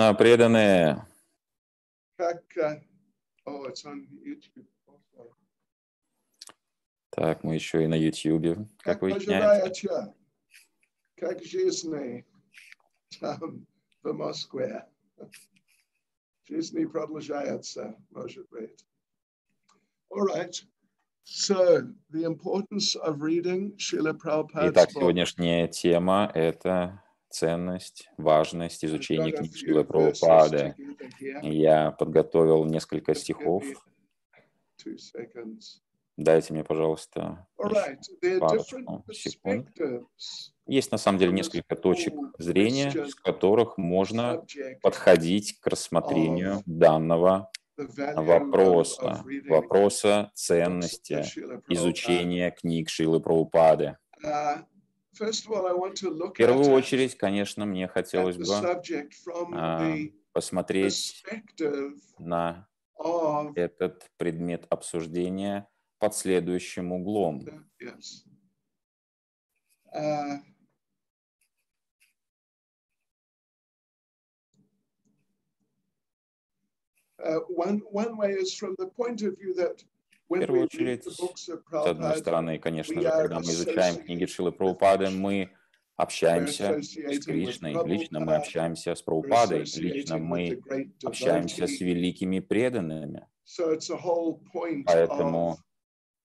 Кришна, преданные. Как, oh, it's on YouTube. also. Так, мы еще и на YouTube, как Как поживаете? Как жизни там в Москве? Жизни продолжается, может быть. All right. So, the importance of reading Итак, сегодняшняя тема – это ценность, важность изучения книг Шилы Прабхупады. Я подготовил несколько стихов. Дайте мне, пожалуйста, парочку секунд. Есть на самом деле несколько точек зрения, с которых можно подходить к рассмотрению данного вопроса, вопроса ценности изучения книг Шилы Прабхупады. В первую очередь, конечно, мне хотелось бы а, посмотреть на этот предмет обсуждения под следующим углом. Uh, uh, one one way is from the point of view that we первую очередь, С одной стороны, конечно же, когда мы изучаем книги Шилы Прабхупады, мы общаемся с Кришной, лично мы общаемся с Прабхупадой, лично мы общаемся с великими преданными. Поэтому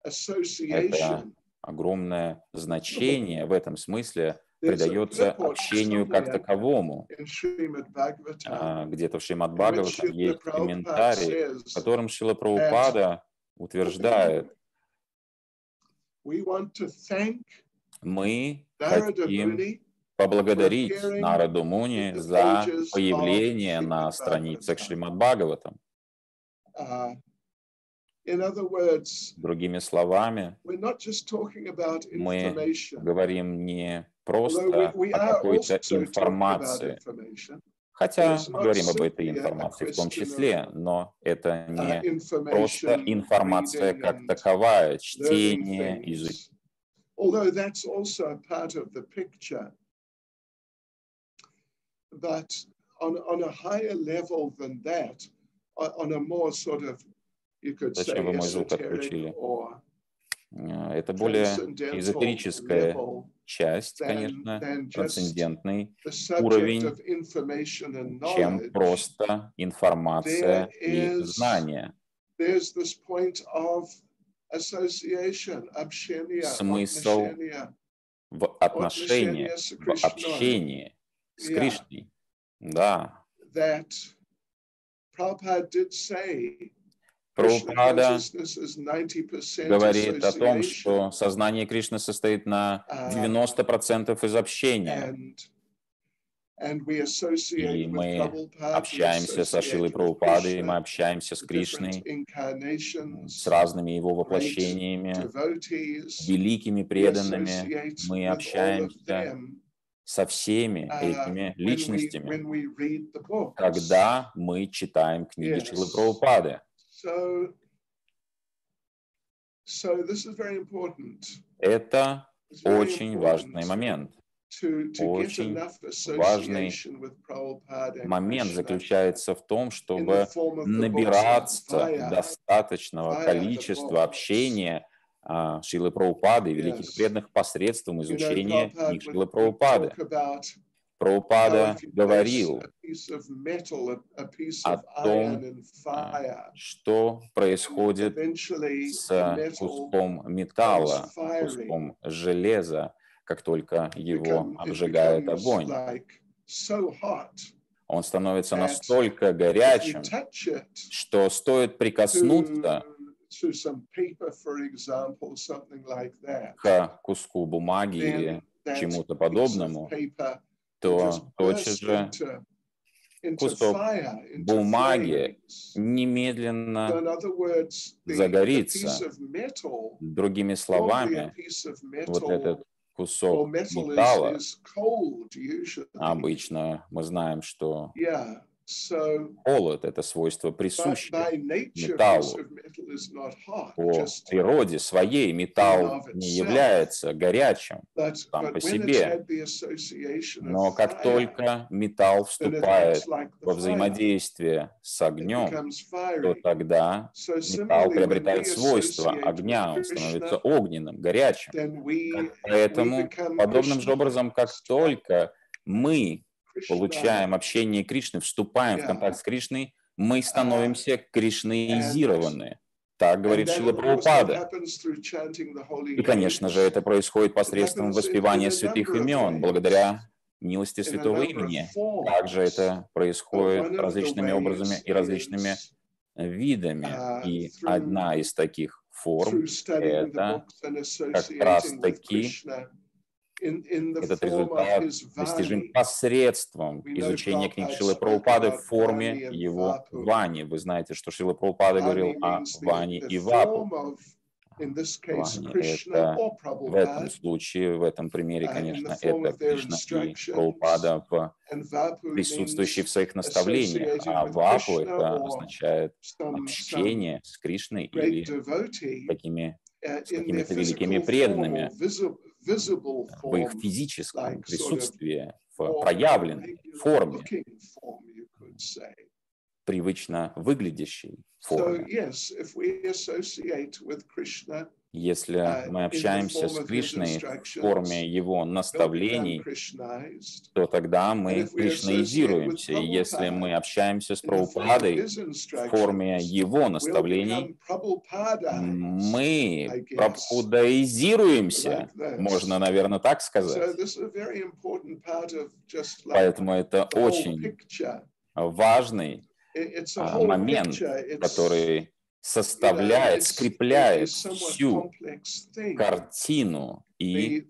association. Огромное значение в этом смысле придается общению как таковому. А, Где-то в Шримад Бхагаватам есть комментарий, в котором Шила Прабхупада утверждает, мы хотим поблагодарить Нараду Муни за появление на страницах. Шримад Бхагаватам. Uh, Другими словами, Мы говорим не просто о какой-то информации, хотя мы говорим об этой информации в том числе, но это uh, не просто информация как таковая, чтение, изучение. things. Although that's also a part of the picture. But on, on a higher level than that, on, on a more sort of, you could say, Зачем вы мой звук esoteric отключили? or Э, Это более эзотерическая часть, конечно, трансцендентный, уровень, чем просто информация и общения, Смысл. В отношении, в общении с. Кришной. Да, that Prabhupada did say Krishna Прабхупада consciousness is 90% говорит о том, что сознание Кришны состоит на А, 90% из общения. И мы Общаемся со Шилой associate with Прабхупадой, мы общаемся с Кришной, с разными его воплощениями, великими преданными. мы общаемся со всеми uh, этими личностями, когда мы читаем книги. Шилы Прабхупады. So, so this is very important. Это очень важный момент. Очень важный Момент заключается в том, чтобы набираться достаточного количества общения а, Шилы Прабхупады и великих преданных посредством изучения книг Шилы Прабхупады. Прабхупада говорил, о том, что происходит с куском металла, куском железа, как только его обжигает огонь. Он становится настолько горячим, что стоит прикоснуться к куску бумаги или чему-то подобному, то тотчас же кусок бумаги немедленно, загорится. другими словами, вот этот кусок металла, обычно мы знаем, что Холод – это свойство присущее металлу. По природе своей металл не является горячим, сам по себе. но как только металл вступает во взаимодействие с огнем, то тогда металл приобретает associate огня, он становится огненным, горячим. Поэтому подобным же образом, как только мы получаем общение Кришны, вступаем в контакт с Кришной, мы становимся кришнаизированы. Так говорит Шила Прабхупада. И, конечно же, это происходит посредством воспевания святых имен, благодаря милости святого имени. Также это происходит различными образами и различными is видами. uh, И одна из таких форм это как associating этот результат достижим посредством изучения книг Шилы Прабхупады about в форме его. Вани. Вы знаете, что Шила Прабхупада говорил о the и Вапу. это В этом случае, в этом примере, конечно, это Кришна и. Прабхупада присутствующий в своих наставлениях, а Вапу это означает общение с Кришной или какими uh, с какими-то великими преданными в их form, физическом присутствии, в проявленной форме, привычно выглядящей форме. Если uh, мы общаемся с Кришной в форме Его наставлений, то тогда мы кришнаизируемся. И если мы общаемся с Прабхупадой в форме Его наставлений, мы прабхудаизируемся, можно, наверное, так сказать. Поэтому это очень важный а, момент, который составляет, скрепляет всю картину и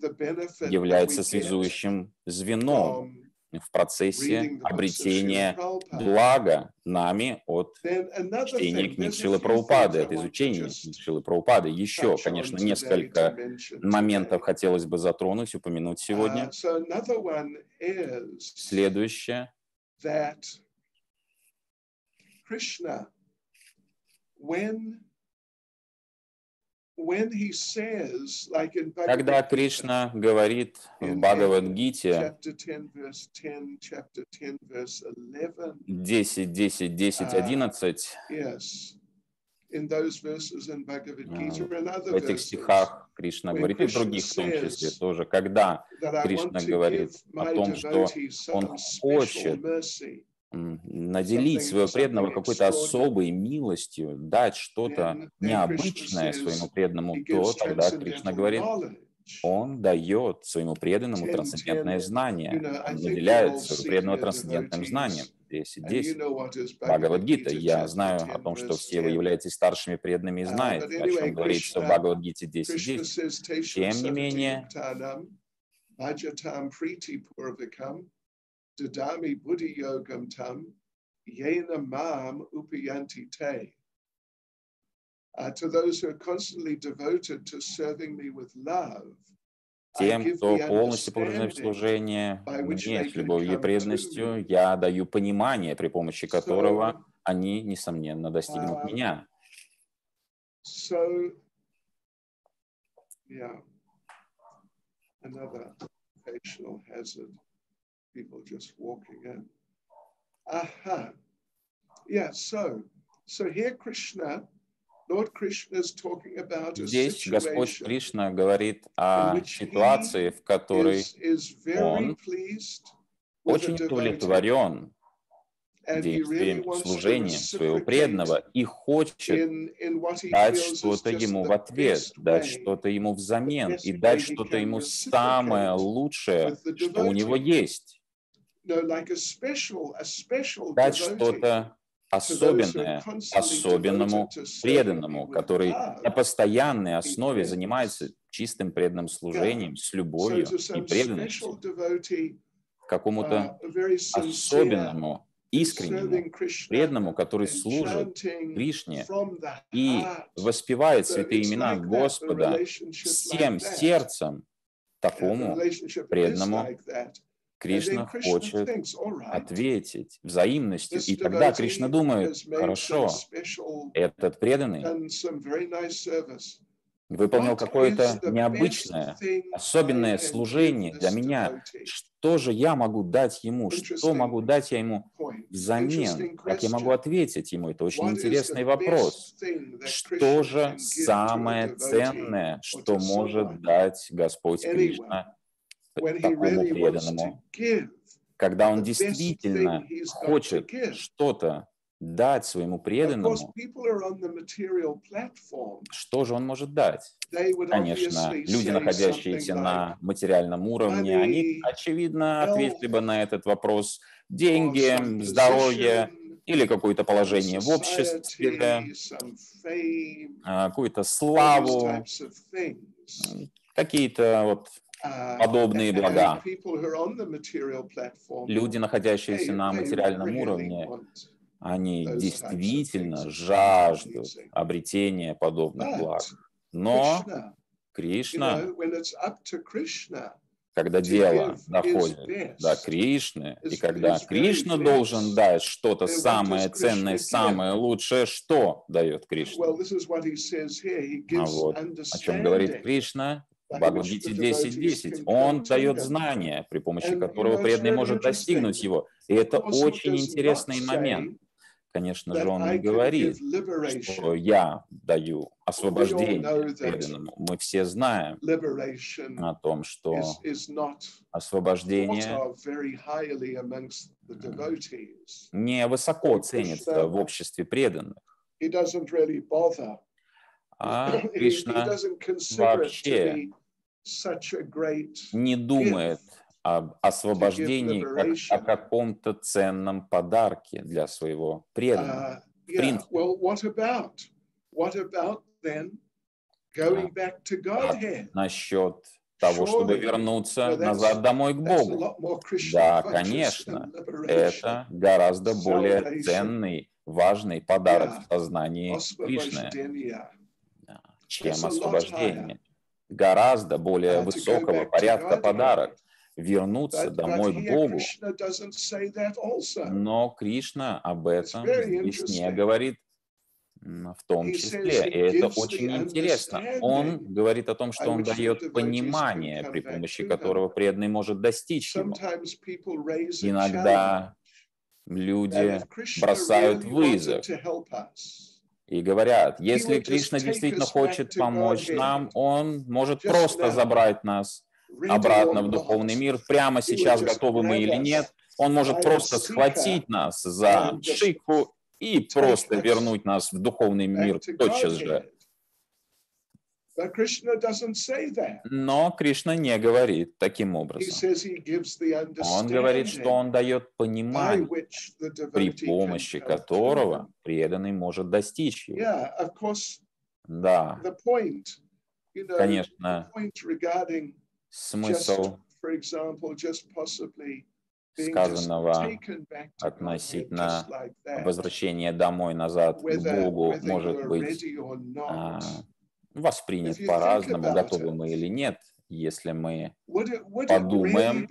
является связующим звеном в процессе обретения блага нами от чтения книг Шилы Прабхупады, от изучения книг Шилы Прабхупады. Еще, конечно, несколько моментов хотелось бы затронуть, упомянуть сегодня. Uh, is Следующее. When when he says, like in Когда Кришна говорит в Бхагавадгите chapter 10, verse 10, chapter 10, verse 11, 10, 10, 10, А, 11, yes, in those verses in Bhagavad А, Gita and other в этих стихах Кришна говорит, и в других в том числе тоже, когда Кришна говорит о том, что он хочет наделить своего преданного какой-то особой милостью, дать что-то Then- then необычное своему преданному, то тогда Кришна говорит, он дает своему преданному 10, трансцендентное 10, знание, он наделяет своего преданного трансцендентным знанием. 10, And you 10. know what is Бхагавадгита. Я знаю 10, о том, что все вы 10. являетесь старшими преданными и Uh, знаете, о чем говорится в Бхагавадгите Krishna 10.10. says, "Teshu Тем не менее, dadami buddhi yogam tam, yena mam upayanti te. Uh, to those who are constantly devoted to serving me with love, Тем, кто полностью погружен в служение мне с любовью и преданностью, я даю понимание, при помощи которого они, несомненно, достигнут А, меня. so yeah, another occupational hazard. People just walking in. Aha. Yeah, so so here Krishna, Lord Krishna is talking about a Здесь Господь Кришна говорит о ситуации, в которой is, is very он очень удовлетворен действием служения своего преданного и хочет дать что-то ему в ответ, дать что-то ему взамен и дать что-то ему самое лучшее, что у него есть. Дать что-то особенное особенному преданному, который на постоянной основе занимается чистым преданным служением, с любовью и преданностью, какому-то uh, особенному, искреннему преданному, который служит Кришне и воспевает святые имена Господа всем сердцем, такому преданному. Кришна хочет ответить взаимностью. И тогда Кришна думает, хорошо, этот преданный выполнил какое-то необычное, особенное служение для меня. Что же я могу дать ему? Что могу дать я ему взамен? Как я могу ответить ему? Это очень интересный вопрос. Что же самое ценное, что может дать Господь. Кришна такому преданному? Когда он действительно хочет что-то дать своему преданному, что же он может дать? Конечно, люди, находящиеся на материальном уровне, они, очевидно, ответили бы на этот вопрос. Деньги, здоровье или какое-то положение в обществе, а, какую-то славу, какие-то вот подобные блага. Люди, находящиеся на материальном уровне, они действительно жаждут обретения подобных благ. Но Кришна, когда дело доходит до Кришны, и когда Кришна должен дать что-то самое ценное, самое лучшее, что дает Кришна? А вот о чем говорит. Кришна в Бхагавадгите the devotees 10.10. can Он дает знания, при помощи которого преданный может достигнуть его. И это очень интересный момент. Конечно же, он не говорит, что я даю освобождение преданному. Мы все знаем о том, что освобождение не высоко ценится в обществе преданных. He doesn't really bother. А Кришна вообще не думает об освобождении как о каком-то ценном подарке для своего преданного. Uh, yeah. принципе. Well, what about? What about then going back to Godhead? Насчет того, чтобы вернуться назад домой к Богу. Да, конечно. Это гораздо более ценный, важный подарок в сознании Кришны. Чем освобождение. Гораздо более высокого порядка подарок. Вернуться домой к Богу. Но Кришна об этом здесь не говорит в том числе. И это очень интересно. Он говорит о том, что он дает понимание, при помощи которого преданный может достичь его. Иногда люди бросают вызов. И говорят, если Кришна действительно хочет помочь нам, он может просто забрать нас обратно в духовный мир, прямо сейчас готовы мы или нет. Он может просто схватить нас за шику и просто вернуть нас в духовный мир тотчас же. Godhead. But Krishna doesn't say that. Но Кришна не говорит таким He образом. says he gives the Он говорит, что understanding он дает понимание, при помощи которого преданный может достичь его. Да, конечно, смысл сказанного относительно возвращения домой назад к Богу может быть воспринят по-разному, готовы мы или нет, если мы подумаем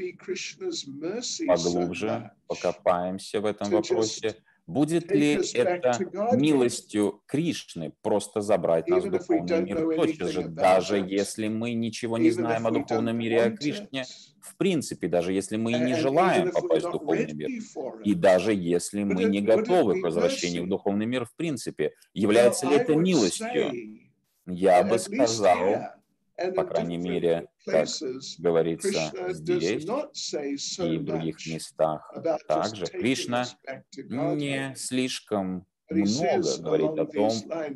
поглубже покопаемся в этом вопросе. Будет ли это милостью Кришны просто забрать нас в духовный мир? тотчас же, даже если мы ничего не знаем о духовном мире, о Кришне, в принципе, даже если мы и не желаем попасть в духовный мир, и даже если мы не готовы к возвращению в духовный мир, в принципе, является ли это милостью? Я бы сказал, по крайней мере, как говорится здесь и в других местах, также Кришна не слишком много говорит о том,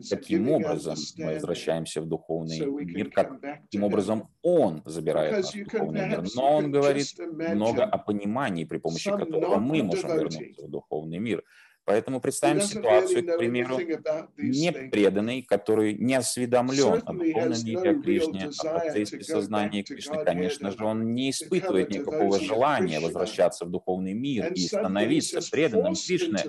каким образом мы возвращаемся в духовный мир, каким образом Он забирает нас в духовный мир. Но Он говорит много о понимании, при помощи которого мы можем вернуться в духовный мир. Поэтому представим ситуацию, к примеру, anything about these не things. преданный, который не осведомлен о Certainly духовном has мире, no о Кришне, о процессе сознания Кришны, конечно же, он не испытывает никакого желания возвращаться в духовный мир и становиться преданным Кришне,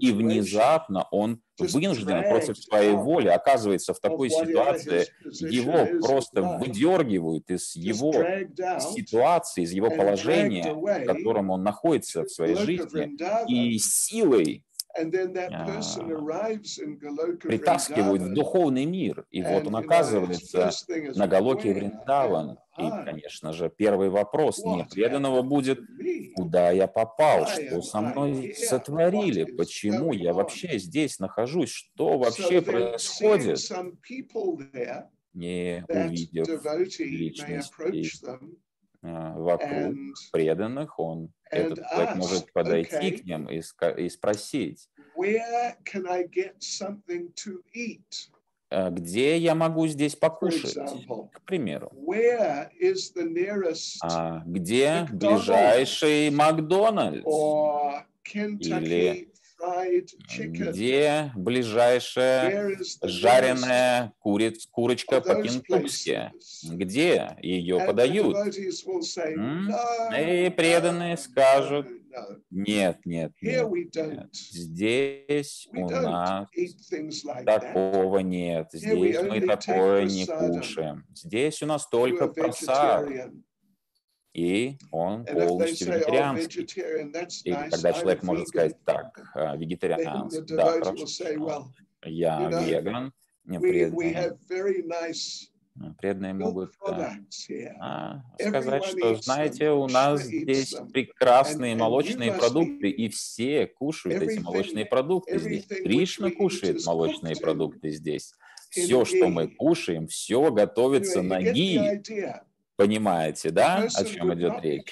и внезапно он вынужден против своей воли оказывается в такой ситуации, его просто выдергивают из его ситуации, из его положения, в котором он находится в своей жизни, и силой А, притаскивают в духовный мир. И вот он оказывается на Галоке "Where Вриндаван. И, I? конечно же, первый вопрос непреданного будет, куда я попал, что со мной сотворили, почему я вообще здесь нахожусь, что вообще происходит, не увидев личности вокруг and преданных, он, этот человек может подойти okay. к ним и, и спросить? «А где я могу здесь покушать, example, к примеру. А где ближайший Макдональдс? Chicken? Где ближайшая жареная куриц, курочка по-кентукски? Где ее подают? И преданные скажут. Нет, нет, нет. Здесь у нас такого нет. Здесь мы такое не кушаем. Здесь у нас только просад. И он полностью oh, вегетарианский. И когда человек может сказать, так, а, Then the вегетарианский, да, хорошо, я веган, не we, we преданный. have very nice Преданные milk могут а, here. а, сказать, что, знаете, у нас здесь прекрасные молочные продукты, и все кушают эти молочные продукты здесь. Кришна кушает молочные продукты здесь. Все, что мы кушаем, все готовится на ги. Понимаете, да, о чем идет речь?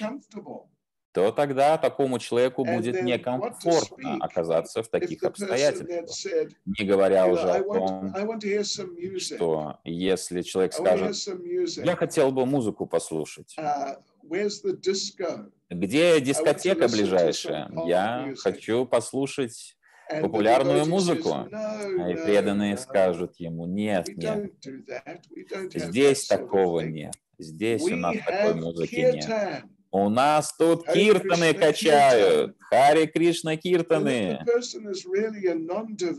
То тогда такому человеку будет некомфортно оказаться в таких обстоятельствах. Не говоря уже о том, что если человек скажет, я хотел бы музыку послушать, Uh? Где дискотека ближайшая? Я хочу послушать, Популярную музыку. а и преданные скажут ему, нет, нет, здесь такого нет, здесь у нас такой музыки нет. У нас тут киртаны качают, Харе Кришна киртаны.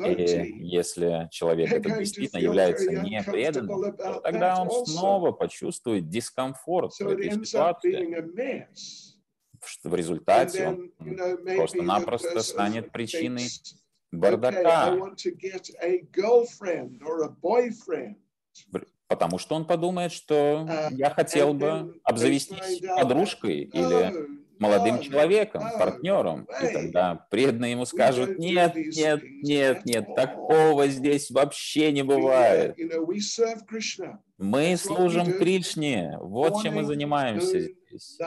И если человек это действительно является непреданным, то тогда он снова почувствует дискомфорт в этой ситуации. В результате он просто-напросто станет причиной бардака. Потому что он подумает, что А, я хотел бы обзавестись подружкой или молодым человеком, партнером. И тогда преданные ему скажут, нет, нет, нет, нет, такого здесь вообще не бывает. Мы служим. Кришне, вот чем мы занимаемся здесь.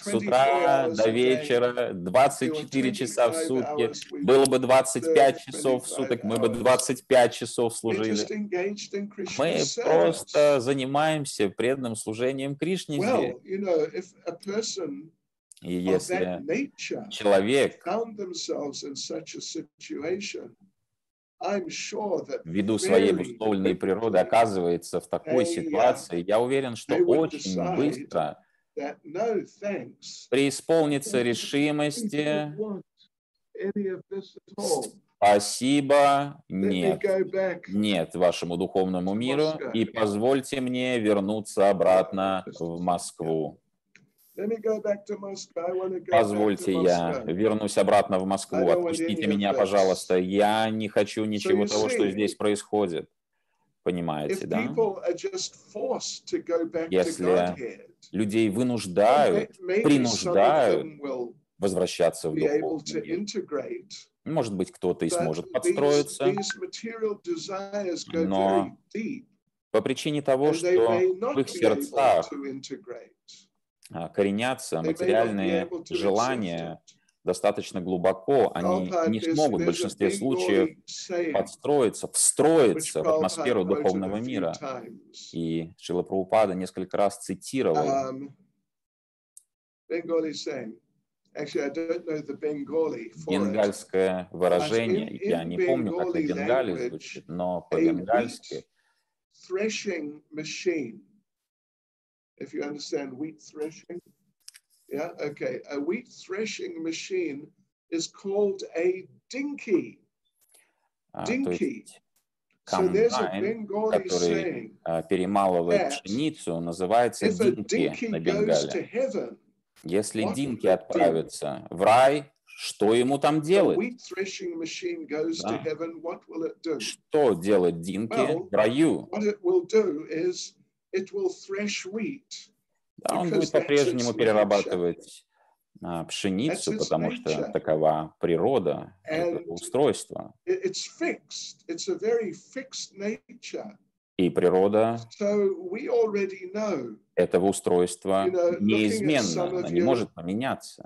С 24 утра до вечера, 24 часа в 25 сутки. Было бы 25 serve часов в 25 суток, мы бы hours. 25 часов служили. Мы просто занимаемся преданным служением Кришне И если человек ввиду своей обусловленной природы оказывается в такой uh, ситуации, я уверен, что очень быстро I решимости. Спасибо, нет. Нет вашему духовному миру и позвольте мне вернуться обратно в Москву. Позвольте, я вернусь обратно в Москву. Отпустите меня, пожалуйста. Я не хочу ничего того, что здесь происходит. Понимаете, да? Если Людей вынуждают принуждают возвращаться в духовный мир. Может быть, кто-то и сможет подстроиться Но по причине того, что в их сердцах а, коренятся материальные желания. Достаточно глубоко, они не смогут в большинстве случаев подстроиться, встроиться в атмосферу духовного мира. И Шила Прабхупада несколько раз цитировал. Бенгальское выражение, я не помню, как на Bengali бенгале звучит, но по-бенгальски threshing machine. If you understand wheat threshing. Yeah, okay. A wheat threshing machine is called a dinky. а, Dinky. есть So there's a комбайн, который saying а, перемалывает пшеницу, называется динки dinky на goes to бенгале. heaven, Если динки отправятся в рай, что ему там делать? Да. Что делать динки Well, в раю? What it will do is it will thresh wheat. Да, он будет по-прежнему перерабатывать а, пшеницу, потому что такова природа этого устройства. И природа этого устройства неизменна, она не может поменяться.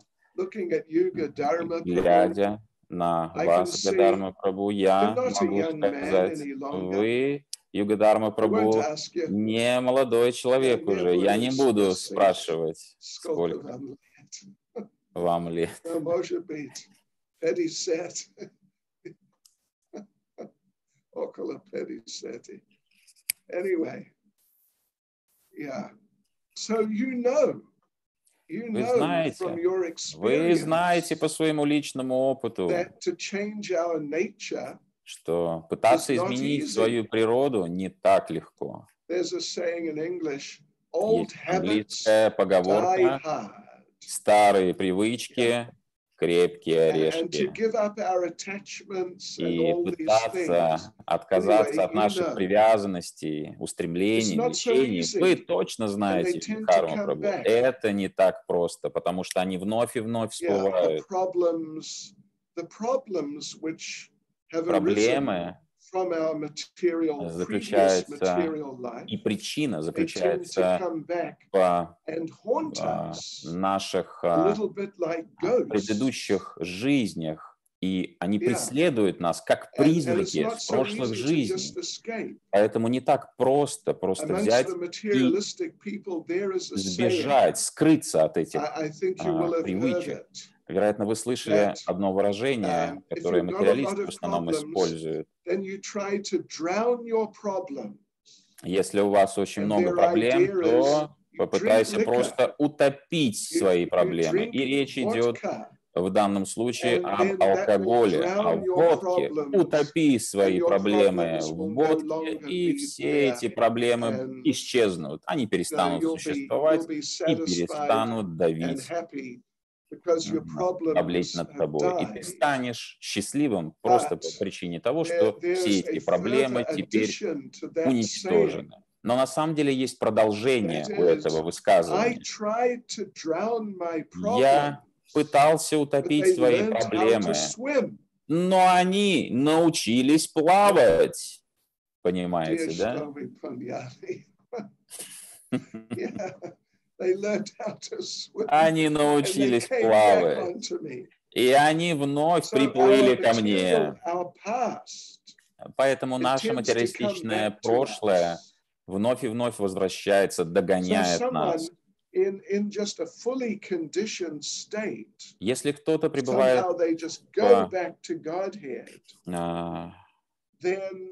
Глядя на вас, Югадарма Прабу, я могу сказать, вы, Югадарма Прабу, не молодой человек уже. Я не буду спрашивать, сколько вам лет? может быть, 50. Около 50. Anyway, yeah. So you know, you Вы знаете, from your Вы знаете по своему личному опыту, that to change our nature, что пытаться изменить свою природу не так легко. Есть английская поговорка. «старые привычки, крепкие орешки». И пытаться отказаться от наших привязанностей, устремлений, easy. Вы точно знаете, come Прабу, это не так просто, потому что они вновь и вновь всплывают. Проблемы заключается и причина заключается в а, us наших а, предыдущих жизнях, и они преследуют нас как призраки с прошлых жизней. Поэтому не так просто просто взять, saying, сбежать, скрыться от этих. А, привычек. Вероятно, вы слышали одно выражение, um, которое материалисты в основном используют. Если у вас очень много проблем, то попытайся просто утопить свои проблемы. И речь идет в данном случае об алкоголе, о водке. Утопи свои проблемы в водке, и все эти проблемы исчезнут. Они So перестанут существовать и перестанут давить problems над тобой. И ты станешь счастливым просто по причине того, что все эти проблемы теперь уничтожены. Но на самом деле есть продолжение у этого высказывания. Я пытался утопить свои проблемы, но они научились плавать. Понимаете, да? Они научились плавать. И они вновь приплыли ко мне. Поэтому наше материалистичное прошлое вновь и вновь возвращается, догоняет нас. Если кто-то пребывает в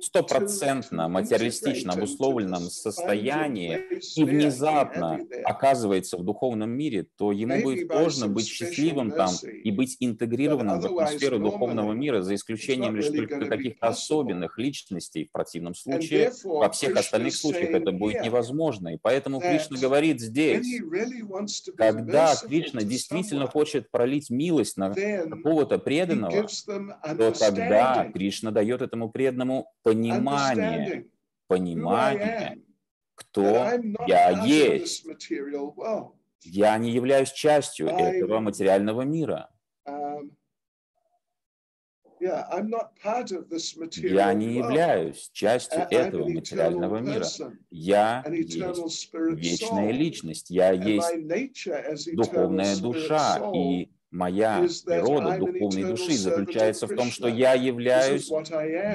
стопроцентно материалистично обусловленном состоянии и внезапно оказывается в духовном мире, то ему будет сложно быть счастливым там и быть интегрированным в атмосферу духовного мира, за исключением лишь только каких-то особенных личностей. В противном случае во всех остальных случаях это будет невозможно. И поэтому Кришна говорит здесь, когда Кришна действительно хочет пролить милость на какого-то преданного, то тогда Кришна дает этому преданному понимание, am, that кто я есть. Я не являюсь частью этого материального мира. Um, Я не являюсь частью этого материального мира. Я есть вечная личность, я есть духовная душа, и моя природа духовной души заключается в том, что я являюсь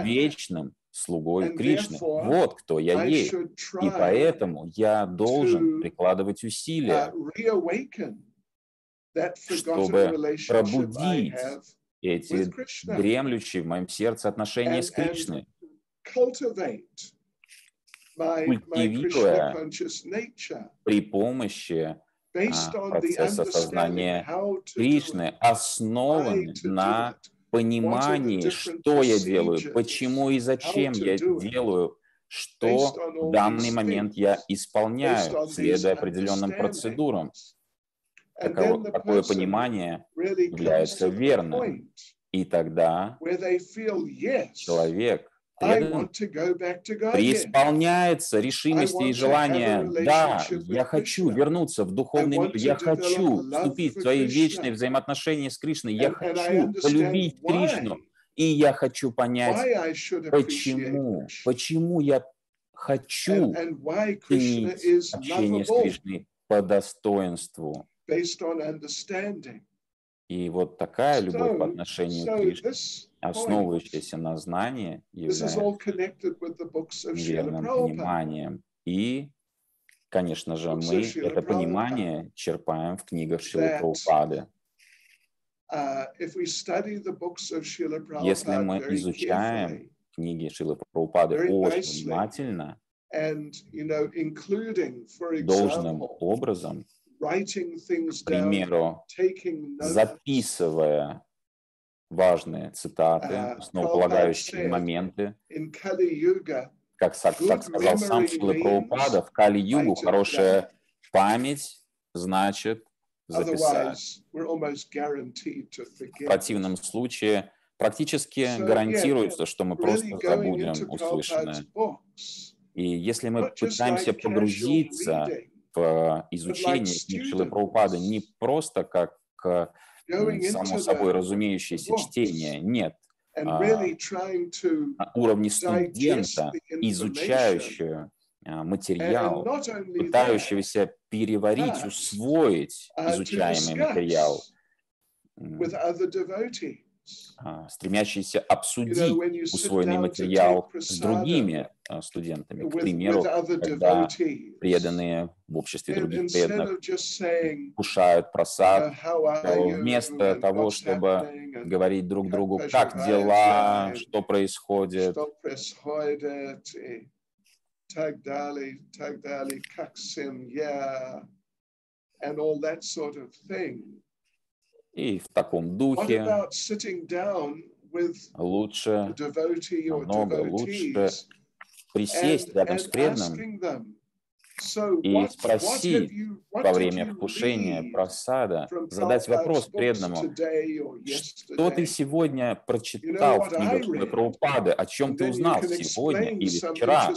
вечным слугой Кришны. Вот кто я есть. И поэтому я должен прикладывать усилия, uh, чтобы пробудить эти дремлющие в моем сердце отношения с Кришной, Культивируя при помощи based on the процесса understanding сознания how to do Кришны, do на понимании, что я делаю, почему и зачем я делаю, что в данный момент я исполняю, следуя определенным процедурам. Таково- Такое понимание, является верным. и тогда человек Преисполняется решимости и желания. Да, я хочу вернуться в духовный мир. Я хочу вступить в свои Krishna. вечные взаимоотношения с Кришной. Я хочу полюбить. Кришну. И я хочу понять, почему, почему я хочу ценить общение с Кришной по достоинству. И вот такая любовь по отношению к Кришне, основывающаяся на знании, является верным пониманием. И, конечно же, мы это понимание черпаем в книгах Шилы Прабхупады. Uh, Если мы изучаем Книги Шилы Прабхупады очень внимательно, должным образом, к примеру, записывая важные цитаты, А, основополагающие моменты, как, как сказал сам means Прабхупада, в Кали-Югу хорошая память значит записать. В противном случае практически гарантируется, что мы просто забудем услышанное. И если мы пытаемся погрузиться в изучение книг Шилы. Прабхупады не просто как само собой разумеющееся чтение, нет, а, на уровне студента, изучающего а, материал, пытающегося переварить, усвоить uh, изучаемый материал, а, know, обсудить усвоенный материал с другими а, студентами. К примеру, когда преданные в обществе других преданных кушают uh, просад, вместо того, чтобы говорить друг другу, как дела, что происходит, так далее, так далее, как семья, and all that sort of thing. И в таком духе. Лучше намного лучше присесть рядом с преданным и спросить во время вкушения просада, задать вопрос преданному, что ты сегодня прочитал в книгах? Прабхупады, о чем ты узнал сегодня или вчера,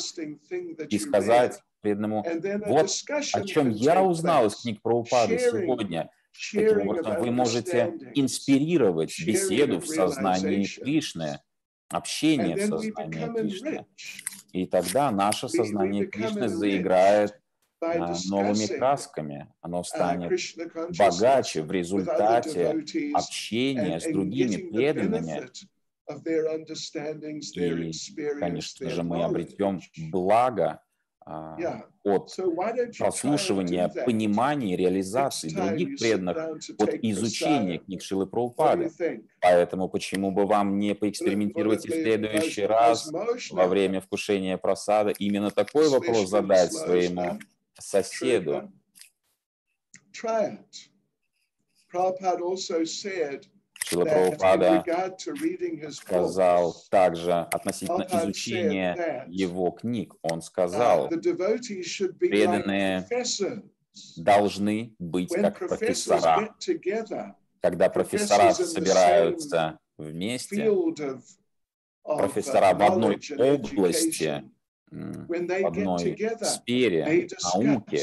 и сказать преданному, вот о чем я узнал из книг Прабхупады сегодня. Таким образом, вы можете инспирировать беседу в сознании. Кришны, общение в сознании Кришны. И тогда наше сознание Кришны заиграет а, новыми красками. Оно uh, станет богаче в результате общения с другими преданными. И, конечно же, мы обретем благо а. От try and прослушивания, понимания реализации других преданных, от изучения книг Шилы Прабхупады. Поэтому почему бы вам не поэкспериментировать и в следующий раз во время вкушения просада именно такой вопрос задать своему соседу. Prabhupada also said Шила Прабхупада сказал также относительно изучения его книг. Он uh, сказал, преданные должны быть как профессора. Когда профессора собираются вместе, uh, профессора в одной области, в одной сфере науки,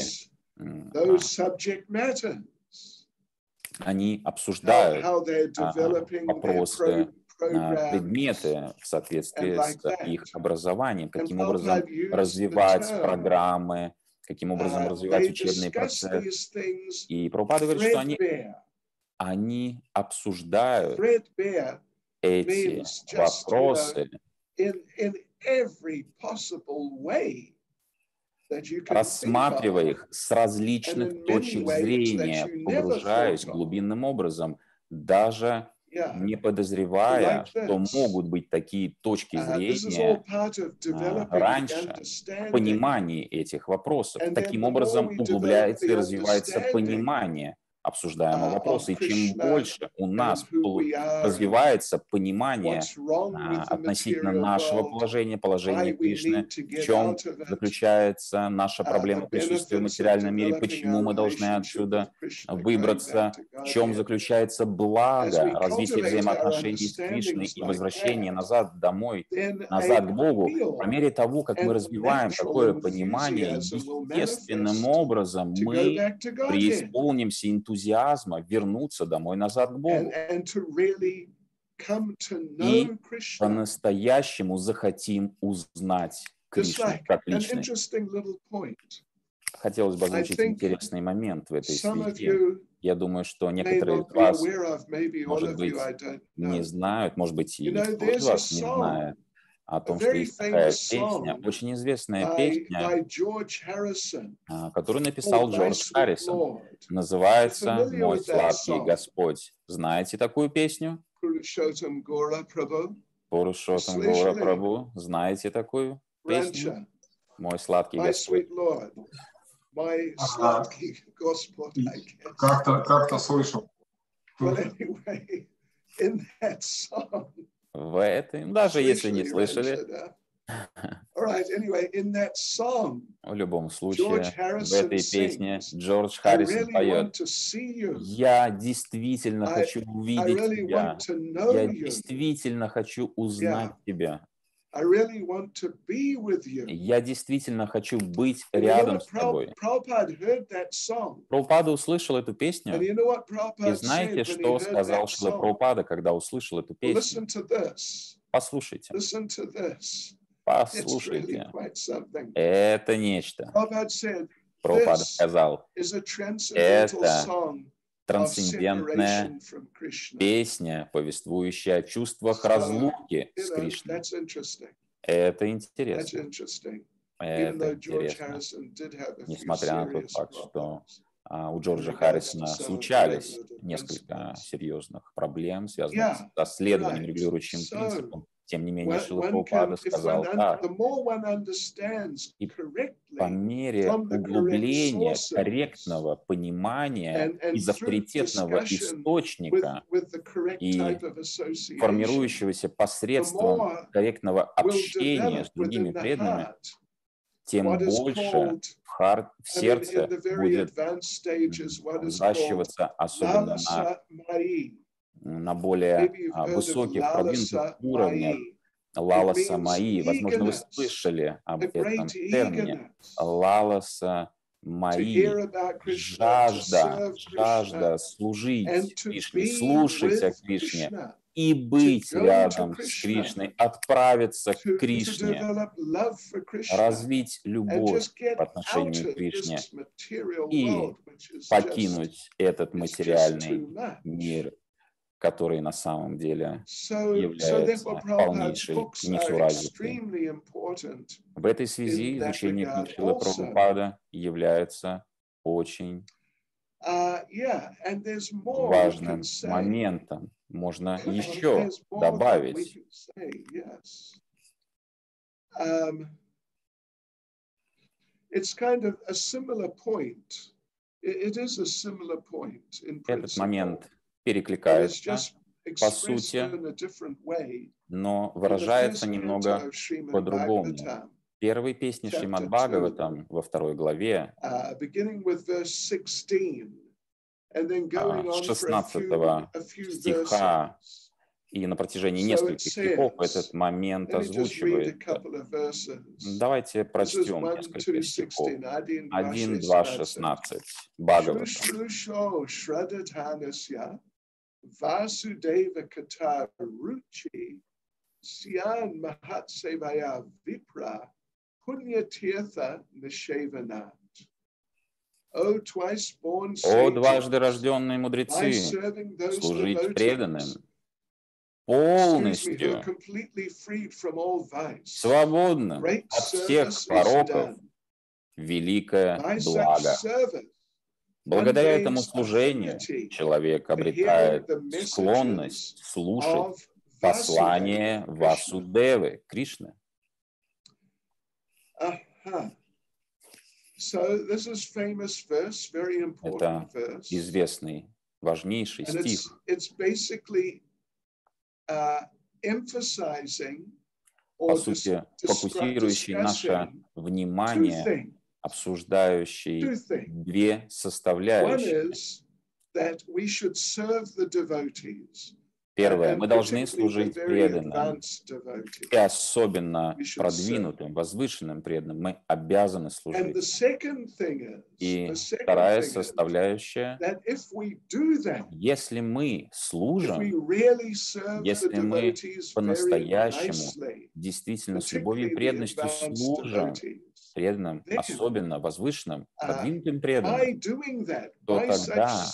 они обсуждают а, вопросы, предметы в соответствии с их образованием, каким образом развивать программы, каким образом uh, развивать they учебный процесс. И Прабхупада говорит, что они, они обсуждают эти вопросы рассматривая их с различных точек зрения, погружаясь глубинным образом, даже не подозревая, что могут быть такие точки Uh, зрения the раньше в понимании этих вопросов. Таким образом углубляется и развивается понимание обсуждаемого uh, вопроса. И чем больше у нас развивается понимание а, относительно нашего положения, положения Кришны, в чем заключается наша uh, проблема присутствия в материальном мире, почему мы должны отсюда выбраться, в чем заключается благо развития взаимоотношений с Кришной и возвращение that, назад домой, назад к Богу, по мере того, как мы развиваем такое понимание, естественным образом мы преисполнимся энтузиазма вернуться домой назад к Богу. and really И. По-настоящему захотим узнать Кришну like как личность. Хотелось бы озвучить интересный момент в этой связи. Я думаю, что некоторые из вас, может быть, не знают, может быть, и никто из вас не знает о том, что есть такая песня, очень известная песня, а, которую написал Джордж Sweet Харрисон. Lord. Называется «Мой сладкий? Господь». Знаете такую песню? Пурушотам? Гора Прабу. Знаете такую песню? «Мой сладкий My Господь». Ага. Как-то как слышал. Well, anyway, in that song, В этой, ну, даже если не слышали, в любом случае, в этой песне Джордж Харрисон поет. Я действительно хочу увидеть тебя. Я действительно хочу узнать тебя. I really want to be with you. Я действительно хочу быть рядом с тобой. Прабхупада услышал эту And песню. you know what И знаете, что сказал Шила? Прабхупада, когда услышал эту песню? Послушайте, послушайте. Это нечто. Прабхупада сказал, Это трансцендентная песня, повествующая о чувствах разлуки с Кришной. Это интересно. Это интересно. Несмотря на тот факт, что а, у Джорджа Харрисона случались несколько серьезных проблем, связанных с следованием right. регулирующим So, принципам. Тем не менее, Шила Прабхупада сказал так. И По мере углубления корректного понимания из авторитетного источника, и формирующегося посредством корректного общения с другими преданными, тем больше в, сердце будет взращиваться, особенно на. На более а, of высоких, продвинутых уровнях. Лаласа Маи, возможно, вы слышали об этом термине. Лаласа Маи, жажда, жажда служить Кришне, слушать о Кришне и быть рядом с Кришной, отправиться к Кришне, развить любовь по отношению к Кришне и покинуть этот материальный мир, который на самом деле является полнейшей несуразицей. В этой связи изучение also. Прабхупада является очень Uh, yeah, and there's more we важным моментом. Можно еще добавить. can say, yes. Um, it's kind of a similar point. I- it is a similar point in Этот момент перекликается, по сути, но выражается немного по-другому. Первой Chapter Шримад. Бхагаватам во второй главе uh, beginning with verse 16 and then going А, с on for a few, 16 a few стиха и на протяжении нескольких стихов этот момент озвучивает. Давайте прочтем 1, несколько 2, стихов. 16. 1, 1, 2, 2, 16. 16. Vasudeva Kata Ruchi Syan Mahatsevaya Vipra Punya Tirtha Nishavanat. O twice born О, дважды рожденные мудрецы, служить преданным, полностью, great от всех пороков, великое благо. Благодаря этому служению человек обретает склонность слушать послание. Васудевы, Кришны. Verse. Известный, важнейший стих. uh, по сути, фокусирующий наше внимание. Обсуждающий две составляющие. Первое, мы должны служить преданным, и особенно продвинутым, возвышенным преданным. Мы обязаны служить. И вторая составляющая, если мы служим Если мы по-настоящему, действительно с любовью и преданностью служим преданным, особенно возвышенным, uh, продвинутым преданным, то тогда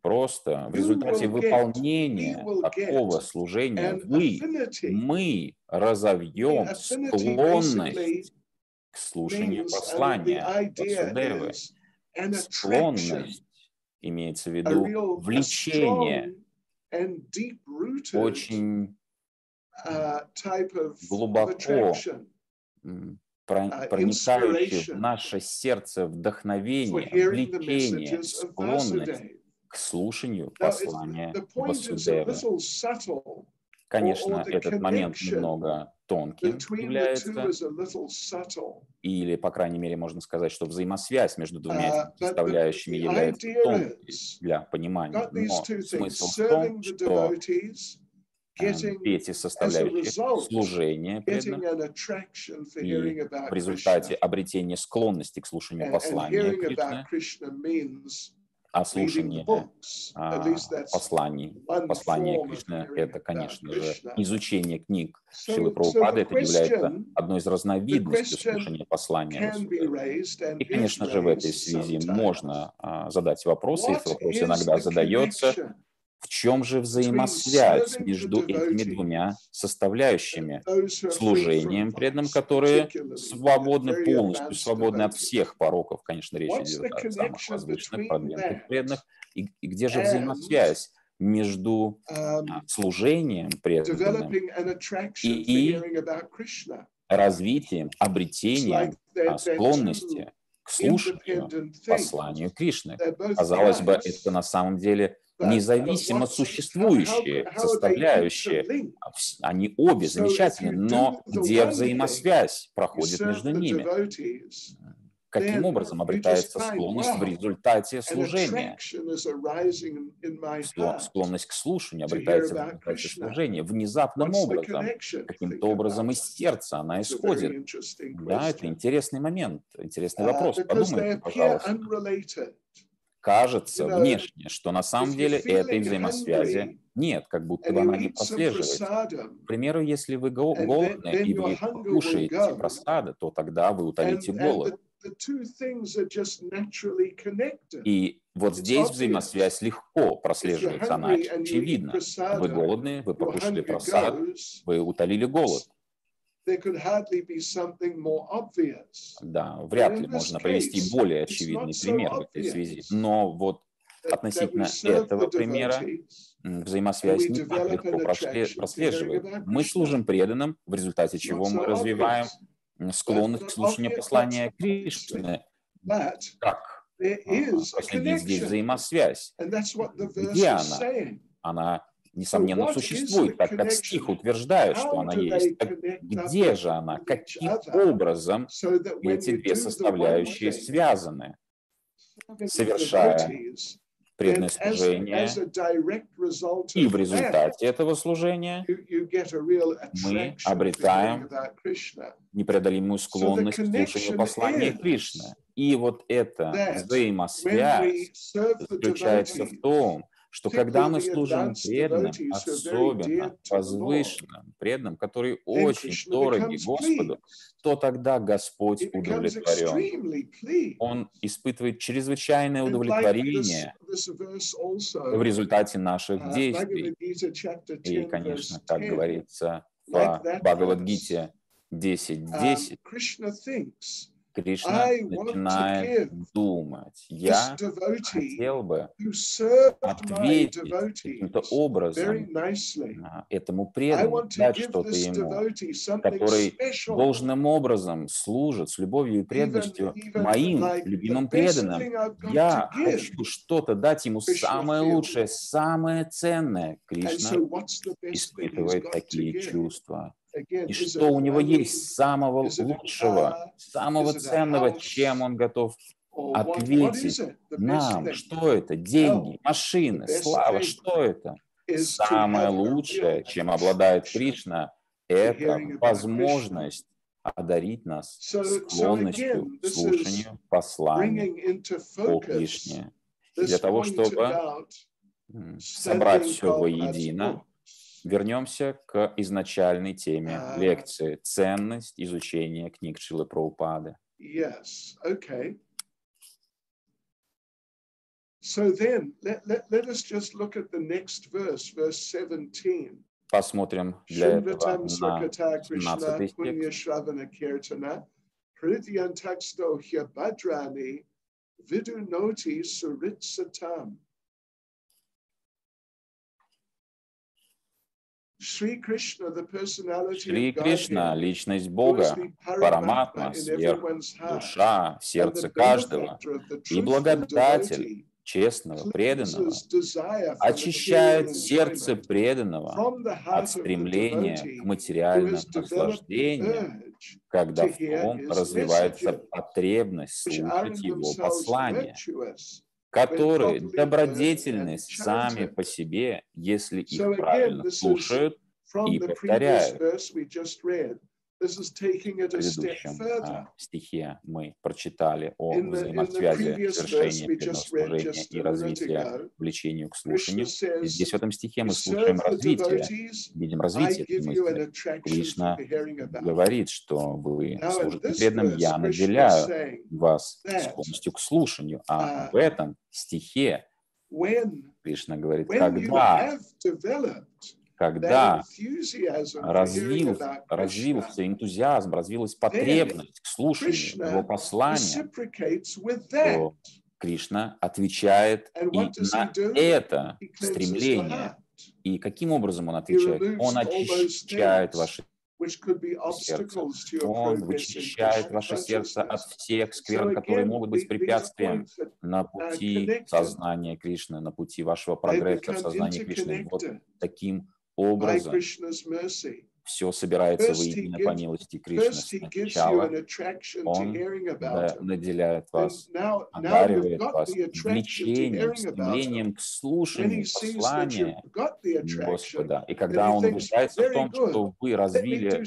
просто в результате выполнения такого служения вы, мы разовьем склонность к слушанию the послания Васудевы. Склонность имеется в виду влечение, очень uh, глубоко attraction м, про- uh, проникающее в наше сердце вдохновение, влечение, склонность к слушанию послания subtle Конечно, этот момент немного тонким two является, или, по крайней мере, можно сказать, что взаимосвязь между двумя Uh, этими составляющими является тонкой для понимания. Но смысл в том, что э, эти составляющие result, служения преданным и в результате обретения склонности к слушанию послания Кришны, а слушание а, посланий, of Кришны, это, конечно же, изучение книг Шилы Прабхупады, это является одной из разновидностей слушания послания И, конечно же, в этой связи можно а, задать вопросы, если вопрос иногда задается, в чем же взаимосвязь между этими двумя составляющими? Служением преданным, которые свободны полностью, свободны от всех пороков. Конечно, речь идет о самых возвышенных, продвинутых преданных. И, и где же взаимосвязь между Um, а, служением преданным, И- Krishna. развитием, обретением а, склонности к слушанию посланию Кришны. Казалось бы, это на самом деле независимо существующие составляющие. А Они обе замечательны, но где взаимосвязь проходит между ними? Каким образом обретается склонность в результате служения? Склонность к слушанию обретается в результате служения. Внезапным образом, каким-то образом из сердца она исходит. Да, это интересный момент, интересный Uh, вопрос. Подумайте, пожалуйста. Кажется внешне, что на самом деле этой взаимосвязи нет, как будто бы она не прослеживается. К примеру, если вы голодны и вы go. просады, то тогда вы утолите голод. И вот здесь взаимосвязь легко прослеживается, она очевидна. Вы prasadam, голодны, вы покушали просад, вы утолили голод. Да, вряд ли можно привести более очевидный пример в этой связи. Но вот Относительно этого примера взаимосвязь не так легко прослеживает. Мы служим преданным, в результате чего мы развиваем склонность к слушанию послания Кришны. Как а, проследить здесь взаимосвязь? Где она? Она, несомненно, существует, так как стих утверждает, что она есть. Так где же она? Каким образом эти две составляющие связаны? совершая Преданное служение, и в результате этого служения for обретаем непреодолимую склонность к слушанию послания Кришны. И вот эта взаимосвязь заключается в том, что когда мы служим преданным, особенно возвышенным преданным, которые очень дороги Господу, то тогда Господь удовлетворен. Он испытывает чрезвычайное удовлетворение в результате наших uh, действий. 10, И, конечно, как 10, говорится в Бхагавадгите um, 10.10, Krishna thinks Кришна начинает думать, я хотел бы ответить каким-то образом этому преданному, дать что-то ему, который должным образом служит с любовью и преданностью моим любимым преданным. Я хочу что-то дать ему самое лучшее, самое ценное. Кришна испытывает такие чувства. И что у него есть самого лучшего, самого ценного, чем он готов ответить нам? Что это? Деньги, машины, слава, что это? Самое лучшее, чем обладает. Кришна, это возможность одарить нас склонностью к слушанию into о Кришне. И для того, чтобы собрать все воедино. Вернемся к изначальной теме А. лекции «Ценность изучения книг Шилы Прабхупады». Yes, okay. So then, let, let, let us just look at the next verse, verse 17. Посмотрим для этого на Sakata Krishna 17 Punya текст. Hridyan Taksto Шри Кришна, личность Бога, Параматма, сверх душа в сердце каждого, и благодатель честного, преданного, очищает сердце преданного от стремления к материальным наслаждениям, когда в his развивается потребность слушать его virtuous. Которые добродетельны сами по себе, если их правильно слушают И the предыдущем further. а, стихе мы прочитали о взаимосвязи совершения verse we преданного just read служения just и развития влечению к слушанию. И здесь в этом стихе "You мы слушаем развитие, видим развитие этой мысли. about. Говорит, что вы служите преданным, я наделяю вас склонностью к слушанию. А uh, в этом стихе Кришна говорит, когда, have developed that когда развил, развился энтузиазм, развилась потребность к слушанию его послания, то Кришна отвечает и на это стремление. И каким образом он отвечает? Он очищает ваше сердце. Он вычищает ваше сердце от всех скверн, которые могут быть препятствием на пути connected. сознания Кришны, на пути вашего прогресса в сознании Кришны. Вот таким mercy. все собирается воедино по милости Кришны. Сначала он да, наделяет вас одаривает вас влечением, стремлением к слушанию послания Господа. И когда он убеждается в "Very том, что вы развили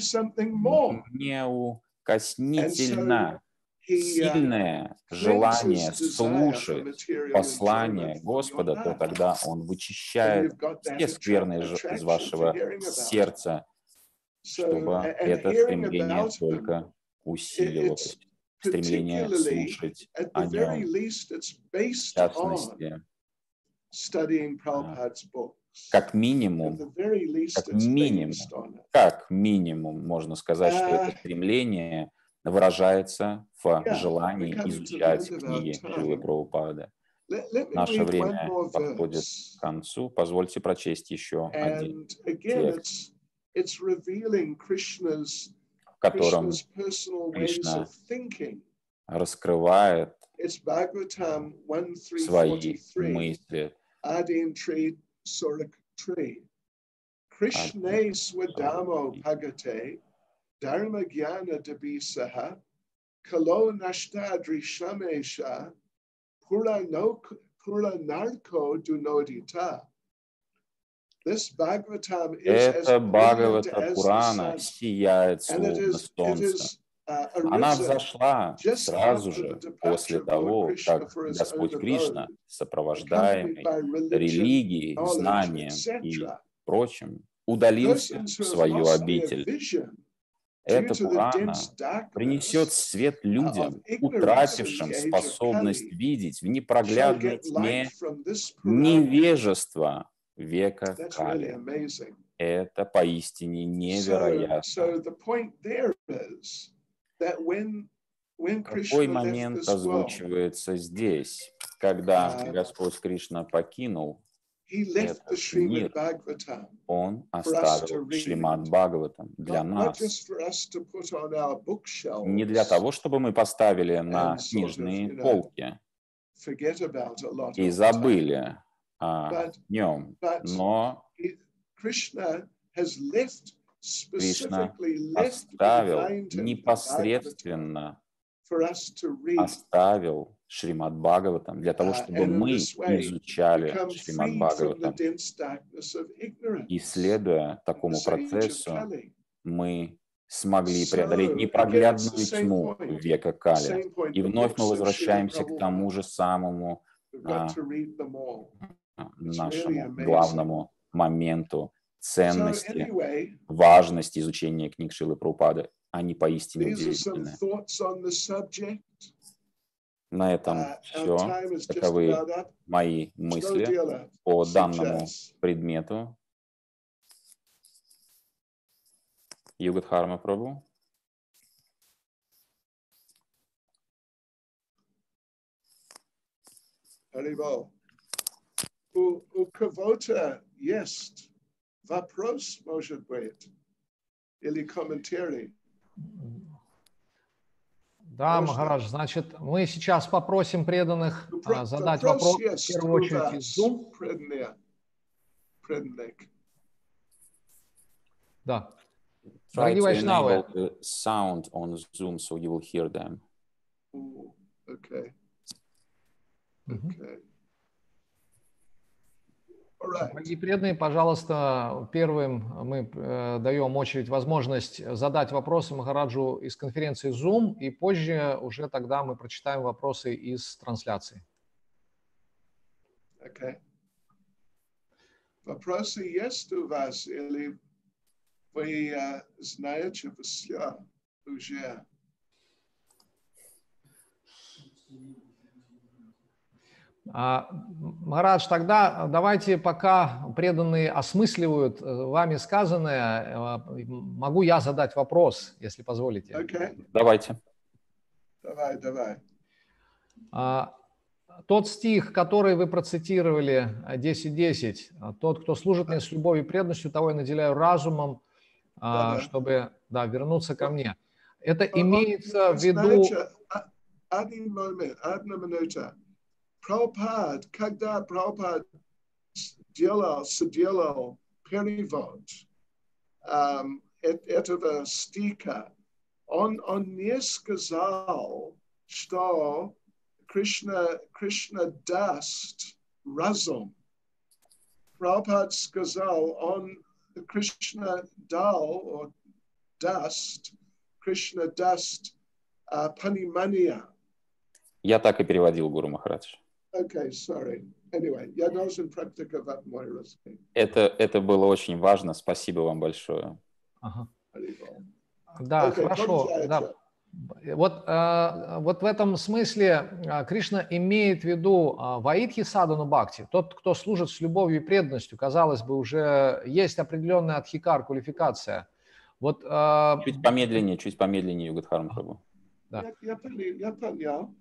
неукоснительно uh, сильное желание слушать послание Господа, то тогда Он вычищает все скверные из вашего сердца, чтобы это стремление только усиливалось. Стремление слушать о нем, в частности, как минимум, как минимум, как минимум можно сказать, что это стремление выражается в Yeah, желании изучать книги. Шилы Прабхупады. Наше время подходит к концу. Позвольте прочесть еще один, текст. в котором Кришна раскрывает свои 1.3.43. мысли. Krishna Swadamo Pagate, Dharma Gyana Dabisaha, Kalo Nashtadri Shamesha, Pura no Pura Narko Dunodita. This Bhagavatam is Это Бхагавата Пурана сияет словно солнце. uh, Она взошла сразу же после того, как Господь Кришна, сопровождаемый религией, знанием и прочим, удалился в свою обитель. Эта Пурана принесет свет людям, ignorance in утратившим способность видеть в непроглядной тьме невежество века Кали. Это поистине невероятно. Какой момент озвучивается здесь, когда А, Господь Кришна покинул, he left этот the мир. Srimad Bhagavatam, Он оставил. Шримад Бхагаватам для нас. just for us to put on our bookshelves, Не для того, чтобы мы поставили на книжные полки forget about a lot и забыли о нем. Но he- Krishna has left specifically left оставил непосредственно оставил Шримад Бхагаватам для того, А, чтобы мы изучали Шримад Бхагаватам. И следуя такому процессу, мы смогли преодолеть непроглядную тьму века Кали. И вновь мы возвращаемся к тому же самому а, а, нашему главному моменту ценности, важности изучения книг Шилы Прабхупады. Они поистине are some удивительны. На этом Uh, все. Таковы. Мои мысли по данному предмету. Югадхарма Прабу. Харибол. У, у кого-то есть вопрос, может быть, или комментарий? Да, Можно? Махарадж, значит, мы сейчас попросим преданных про- задать вопрос в первую очередь, из Zoom. преданные-. Да. Try Дорогие to вайшнавы, enable the sound on Zoom so you will hear them. Ooh, okay, okay. All right. Дорогие преданные, пожалуйста, первым мы э, даем очередь возможность задать вопросы Махараджу из конференции Zoom, и позже уже тогда мы прочитаем вопросы из трансляции. Okay. Вопросы есть у вас или вы э, знаете все уже? А, Махарадж, тогда давайте, пока преданные осмысливают э, вами сказанное, э, могу я задать вопрос, если позволите. Окей, Давайте. давай, давай. А, Тот стих, который вы процитировали, а, 10.10, а, тот, кто служит мне с любовью и преданностью, того я наделяю разумом, а, Да-да. чтобы да, вернуться ко мне. Это имеется в виду... Знаете, один момент, одна минута. Прабхупад, когда Прабхупад делал, сделал перевод э- этого стиха, он, он не сказал, что Кришна, Кришна даст разум. Прабхупад сказал, он Кришна дал, or даст, Кришна даст uh, Panimania. Я так и переводил Гуру Махарадж. Okay, sorry. Anyway, я должен практиковать мой русский. Это, это было очень важно. Спасибо вам большое. Ага. Да, Окей, хорошо. Да. Вот, э, вот в этом смысле э, Кришна имеет в виду э, Ваидхи Садану Бхакти, тот, кто служит с любовью и преданностью, казалось бы, уже есть определенная адхикар, квалификация. Вот Чуть помедленнее, чуть помедленнее, Югадхарма Прабу. Да. Я, я понял, я понял.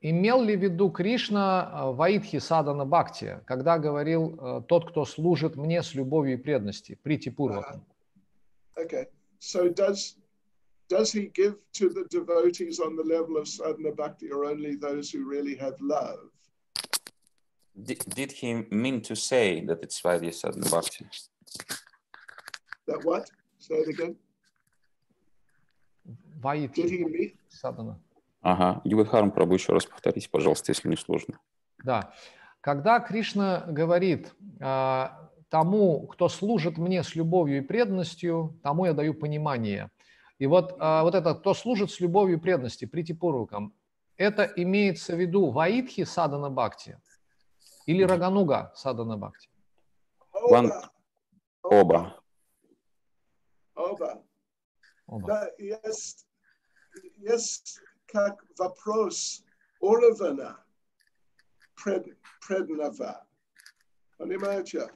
Имел ли в виду Кришна э, Ваидхи Садана Бхакти, когда говорил э, тот, кто служит мне с любовью и преданностью, Прити Пурвакам? Okay. So does does he give to the devotees on the level of sadhana bhakti or only those who really have love? Did, did he mean to say that it's Vaidya Sadhana Bhakti? That what? Say it again. Did he Ваидхи mean? Садана. Ага. Югадхарма Прабу, еще раз повторите, пожалуйста, если не сложно. Да. Когда Кришна говорит а, тому, кто служит мне с любовью и преданностью, тому я даю понимание. И вот, а, вот это, кто служит с любовью и преданностью, притипурвакам, это имеется в виду Ваидхи Садана Бхакти или Рагануга Садана Бхакти? Оба. Oba. Оба. Да, есть, есть как вопрос уровня пред, преданного. Понимаете?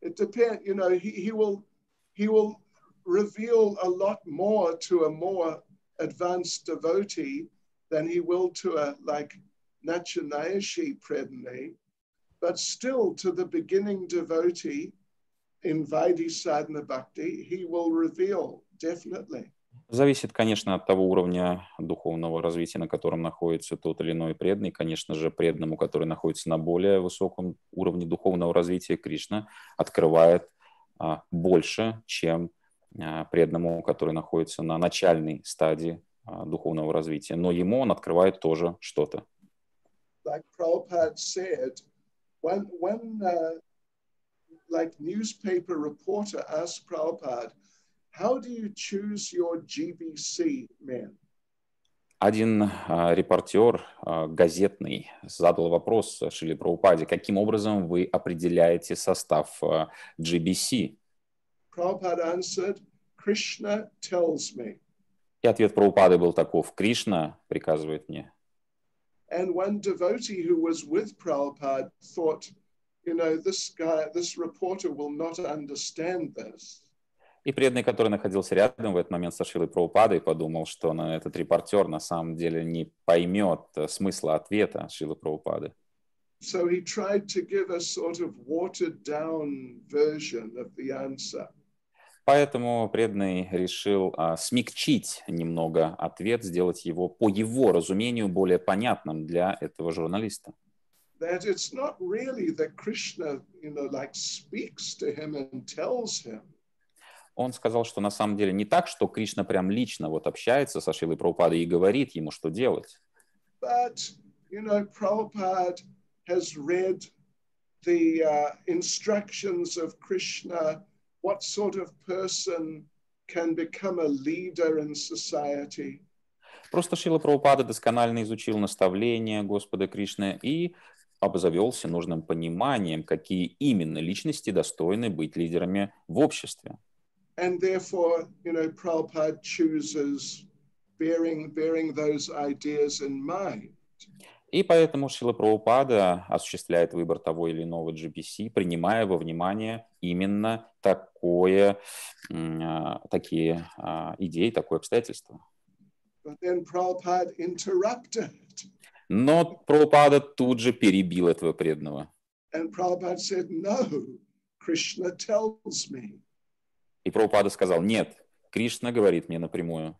It depends, you know, he, he will he will reveal a lot more to a more advanced devotee than he will to a like Nachanayashi predanay, but still to the beginning devotee in Vaidhi Sadhana Bhakti, he will reveal definitely. Зависит, конечно, от того уровня духовного развития, на котором находится тот или иной преданный. Конечно же, преданному, который находится на более высоком уровне духовного развития, Кришна открывает а, больше, чем а, преданному, который находится на начальной стадии а, духовного развития. Но ему он открывает тоже что-то. Like Prabhupada uh, how do you choose your GBC men? Один а, репортер а, газетный задал вопрос Шили Прабхупаде, каким образом вы определяете состав а, GBC? Prabhupada answered, Krishna tells me. И ответ Прабхупады был таков, Кришна приказывает мне. And one devotee who was with Prabhupada thought, you know, this guy, this reporter will not understand this. И преданный, который находился рядом в этот момент со Шилой Прабхупадой, подумал, что на этот репортер на самом деле не поймет э, смысла ответа Шилы Прабхупады. So he tried to give a sort of watered down version of the answer. Поэтому преданный решил а, смягчить немного ответ, сделать его по его разумению более понятным для этого журналиста. That it's not really that Krishna, you know, like speaks to him and tells him. Он сказал, что на самом деле не так, что Кришна прям лично вот общается со Шилой Прабхупадой и говорит ему, что делать. But, you know, Prabhupada has read the uh, instructions of Krishna, what sort of person can become a leader in society. Просто Шила Прабхупада досконально изучил наставления Господа Кришны и обзавелся нужным пониманием, какие именно личности достойны быть лидерами в обществе. And therefore, you know, Prabhupada chooses bearing, bearing those ideas in mind. И поэтому Шила Прабхупада осуществляет выбор того или иного GPC, принимая во внимание именно такое, м, такие а, идеи, такое обстоятельство. But then Prabhupada interrupted. Но Прабхупада тут же перебил этого преданного. And Prabhupada said, No, Krishna tells me. И Прабхупада сказал, нет, Кришна говорит мне напрямую.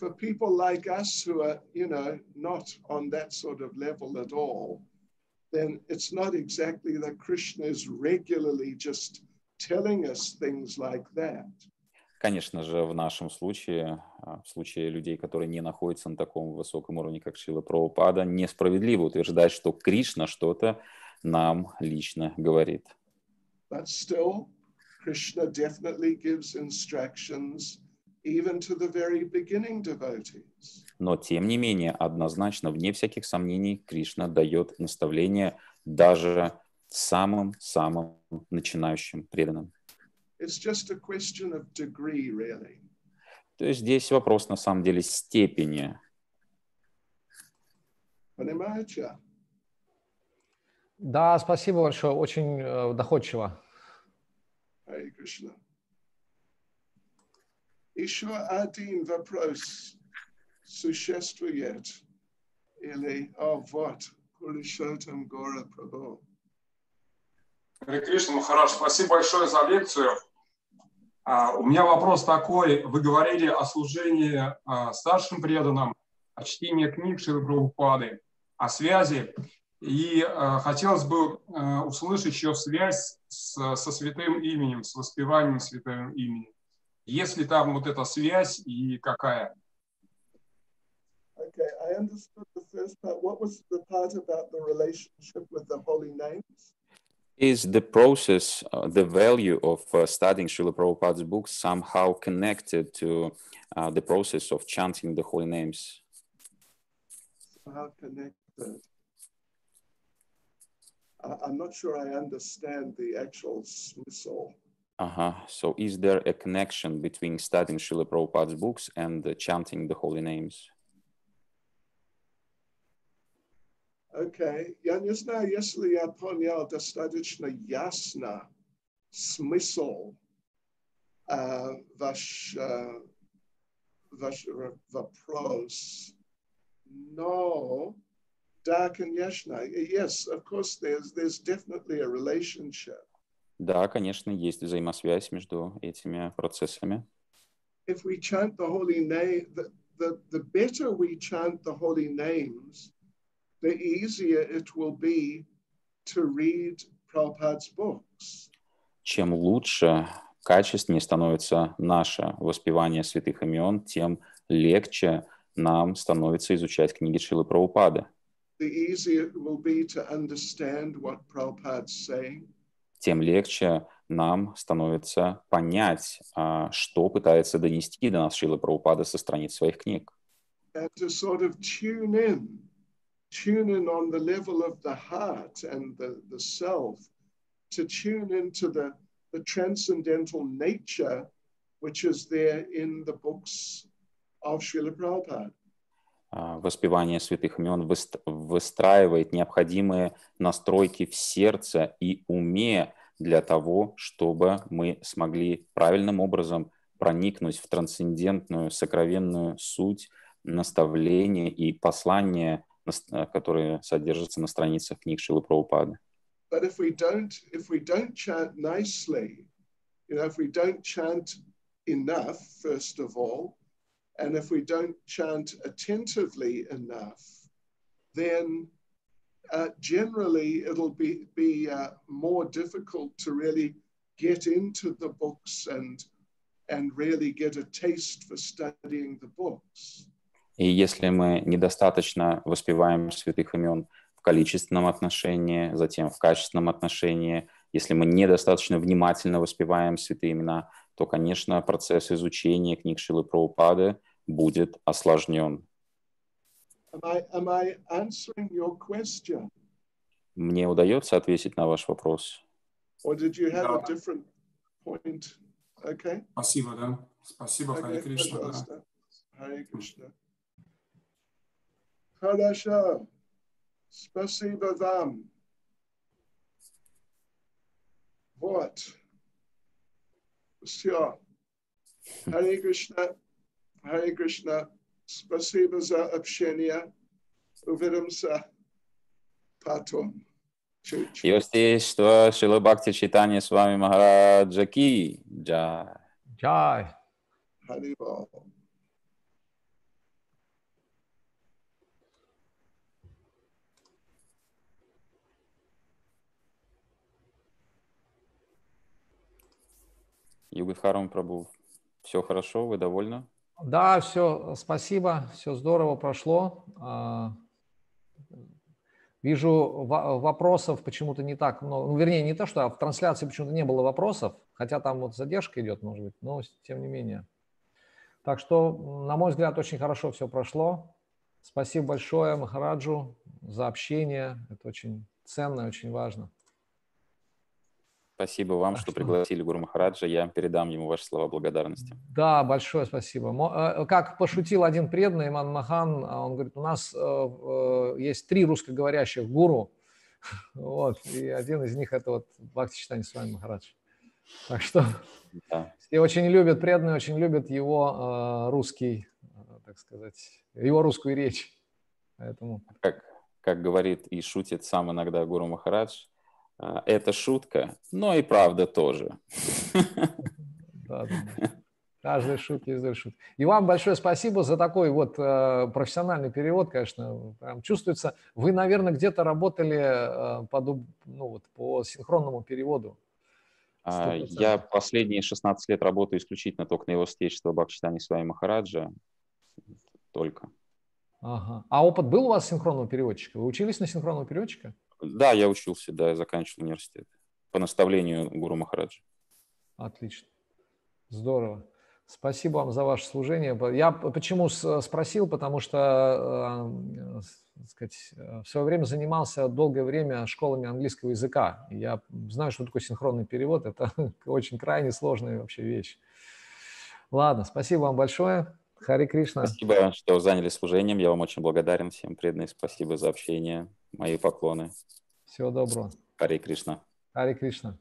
For people like us who are, you know, not on that sort of level at all, then it's not exactly that Krishna is regularly just telling us things like that. Конечно же, в нашем случае, а, в случае людей, которые не находятся на таком высоком уровне, как Шила Прабхупада, несправедливо утверждать, что Кришна что-то нам лично говорит. But still, Krishna definitely gives instructions even to the very beginning devotees. Но, тем не менее, однозначно, вне всяких сомнений, Кришна дает наставления даже самым-самым начинающим преданным. It's just a question of degree, really. То есть здесь вопрос на самом деле степени. Panimacha. Да, спасибо большое, очень э, доходчиво. Hare Krishna. Еще один вопрос существует или о вот Пуришотам Гора Прабhu. Кришна, Махараш, спасибо большое за лекцию. А, у меня вопрос такой. Вы говорили о служении а, старшим преданным, о чтении книг Шилы Прабхупады, о связи. И а, хотелось бы а, услышать еще связь с- со святым именем, с воспеванием святым именем. Есть ли там вот эта связь и какая? Okay, I understood the first part. What was the part about the relationship with the holy names? Is the process, uh, the value of uh, studying Srila Prabhupada's books somehow connected to uh, the process of chanting the holy names? How connected? I- I'm not sure I understand the actual smissal. Uh-huh. So is there a connection between studying Srila Prabhupada's books and uh, chanting the holy names? Окей, я не знаю, если я понял достаточно ясно смысл uh, ваш, uh, ваш вопрос. Но, да, конечно, yes, of course, there's, there's definitely a relationship. Да, конечно, есть взаимосвязь между этими процессами. If we chant the holy name, the, the, the better we chant the holy names, the easier it will be to read Prabhupada's books. Чем лучше, качественнее становится наше воспевание святых имен, тем легче нам становится изучать книги Шилы Прабхупады. The easier it will be to understand what Prabhupada's saying. Тем легче нам становится понять, а, что пытается донести до нас Шила Прабхупада со страниц своих книг. and to sort of tune in, tune in on the level of the heart and the, the self, to tune into the, the transcendental nature which is there in the books of Srila Prabhupada. А, Воспевание святых имен выст- выстраивает необходимые настройки в сердце и уме для того, чтобы мы смогли правильным образом проникнуть в трансцендентную, сокровенную суть наставления и послания, э, которые содержатся на страницах книг Шилы Прабхупады. Enough, first of all, and if we don't chant attentively enough, then uh, generally it'll be be uh, more difficult to really get into the books and and really get a taste for studying the books. И если мы недостаточно воспеваем святых имен в количественном отношении, затем в качественном отношении, если мы недостаточно внимательно воспеваем святые имена, то, конечно, процесс изучения книг Шилы Прабхупады будет осложнен. Am I am I answering your question, Мне удается ответить на ваш вопрос? or did you have a Да. different point? Okay. Спасибо, да. Спасибо, Хари Okay, Кришна. да. Харе Кришна. Хорошо. Спасибо вам. Вот. Все. Харе Кришна. Харе Кришна. Спасибо за общение. Увидимся потом. Чуть-чуть. Йостейство Шила Бхакти Читания с вами Махараджа Ки. Джай. Чай. Харибол. Югадхарам Прабhu. Все хорошо, вы довольны? Да, все, спасибо, все здорово прошло. А, Вижу, во- вопросов почему-то не так много. Ну, вернее, не то, что а в трансляции почему-то не было вопросов, хотя там вот задержка идет, может быть, но тем не менее. Так что, на мой взгляд, очень хорошо все прошло. Спасибо большое Махараджу за общение. Это очень ценно и очень важно. Спасибо вам, Так что что- пригласили Гуру Махараджа. Я передам ему ваши слова благодарности. Да, большое спасибо. Э, Как пошутил один преданный, Иман Махан, а он говорит, у нас э, э, есть три русскоговорящих гуру, вот, и один из них это вот Бхакти Читани с вами Махарадж. Так что Да. все очень любят, преданные очень любят его э, русский, э, так сказать, его русскую речь. Поэтому Как, как говорит и шутит сам иногда Гуру Махарадж, а, это шутка, но и правда тоже. Да, да, да. Каждой шутки из шутки. И вам большое спасибо за такой вот э, профессиональный перевод, конечно. Прям чувствуется, вы, наверное, где-то работали э, по, ну, вот, по синхронному переводу. А, 100%. Я последние 16 лет работаю исключительно только на его святейшество Бхактичитани Свами Махараджа. Только. Ага. А опыт был у вас синхронного переводчика? Вы учились на синхронного переводчика? Да, я учился, да, я заканчивал университет по наставлению Гуру Махараджа. Отлично. Здорово. Спасибо вам за ваше служение. Я почему спросил, потому что э, так сказать, в свое время занимался долгое время школами английского языка. Я знаю, что такое синхронный перевод. Это очень крайне сложная вообще вещь. Ладно, спасибо вам большое. Хари Кришна. Спасибо, что заняли служением. Я вам очень благодарен. Всем преданный. Спасибо за общение. Мои поклоны. Всего доброго. Харе Кришна. Хари Кришна.